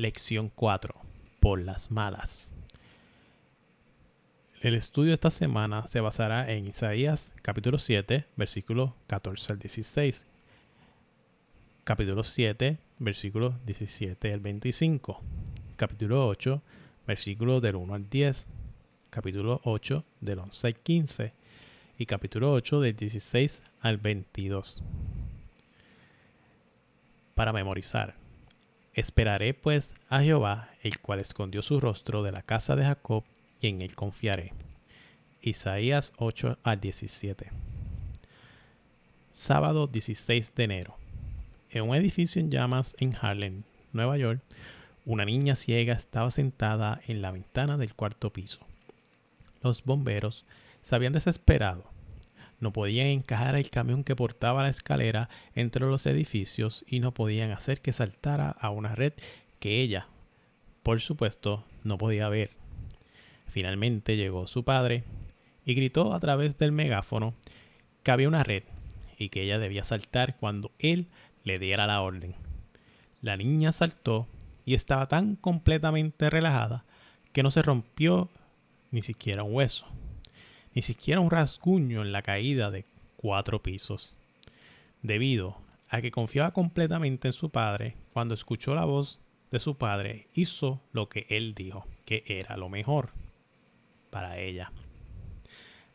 Lección 4. Por las malas. El estudio de esta semana se basará en Isaías capítulo 7, versículos 14 al 16. Capítulo 7, versículos 17 al 25. Capítulo 8, versículos del 1 al 10. Capítulo 8, del 11 al 15. Y capítulo 8, del 16 al 22. Para memorizar. Esperaré pues a Jehová, el cual escondió su rostro de la casa de Jacob, y en él confiaré. Isaías 8 al 17. Sábado 16 de enero. En un edificio en llamas en Harlem, Nueva York, una niña ciega estaba sentada en la ventana del cuarto piso. Los bomberos se habían desesperado no podían encajar el camión que portaba la escalera entre los edificios y no podían hacer que saltara a una red que ella, por supuesto, no podía ver. Finalmente llegó su padre y gritó a través del megáfono que había una red y que ella debía saltar cuando él le diera la orden. La niña saltó y estaba tan completamente relajada que no se rompió ni siquiera un hueso ni siquiera un rasguño en la caída de cuatro pisos. Debido a que confiaba completamente en su padre, cuando escuchó la voz de su padre, hizo lo que él dijo, que era lo mejor para ella.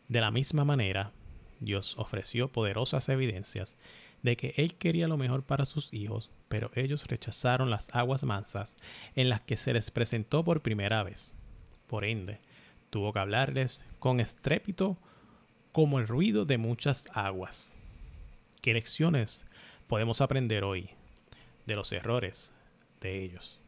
De la misma manera, Dios ofreció poderosas evidencias de que Él quería lo mejor para sus hijos, pero ellos rechazaron las aguas mansas en las que se les presentó por primera vez. Por ende, tuvo que hablarles con estrépito como el ruido de muchas aguas. ¿Qué lecciones podemos aprender hoy de los errores de ellos?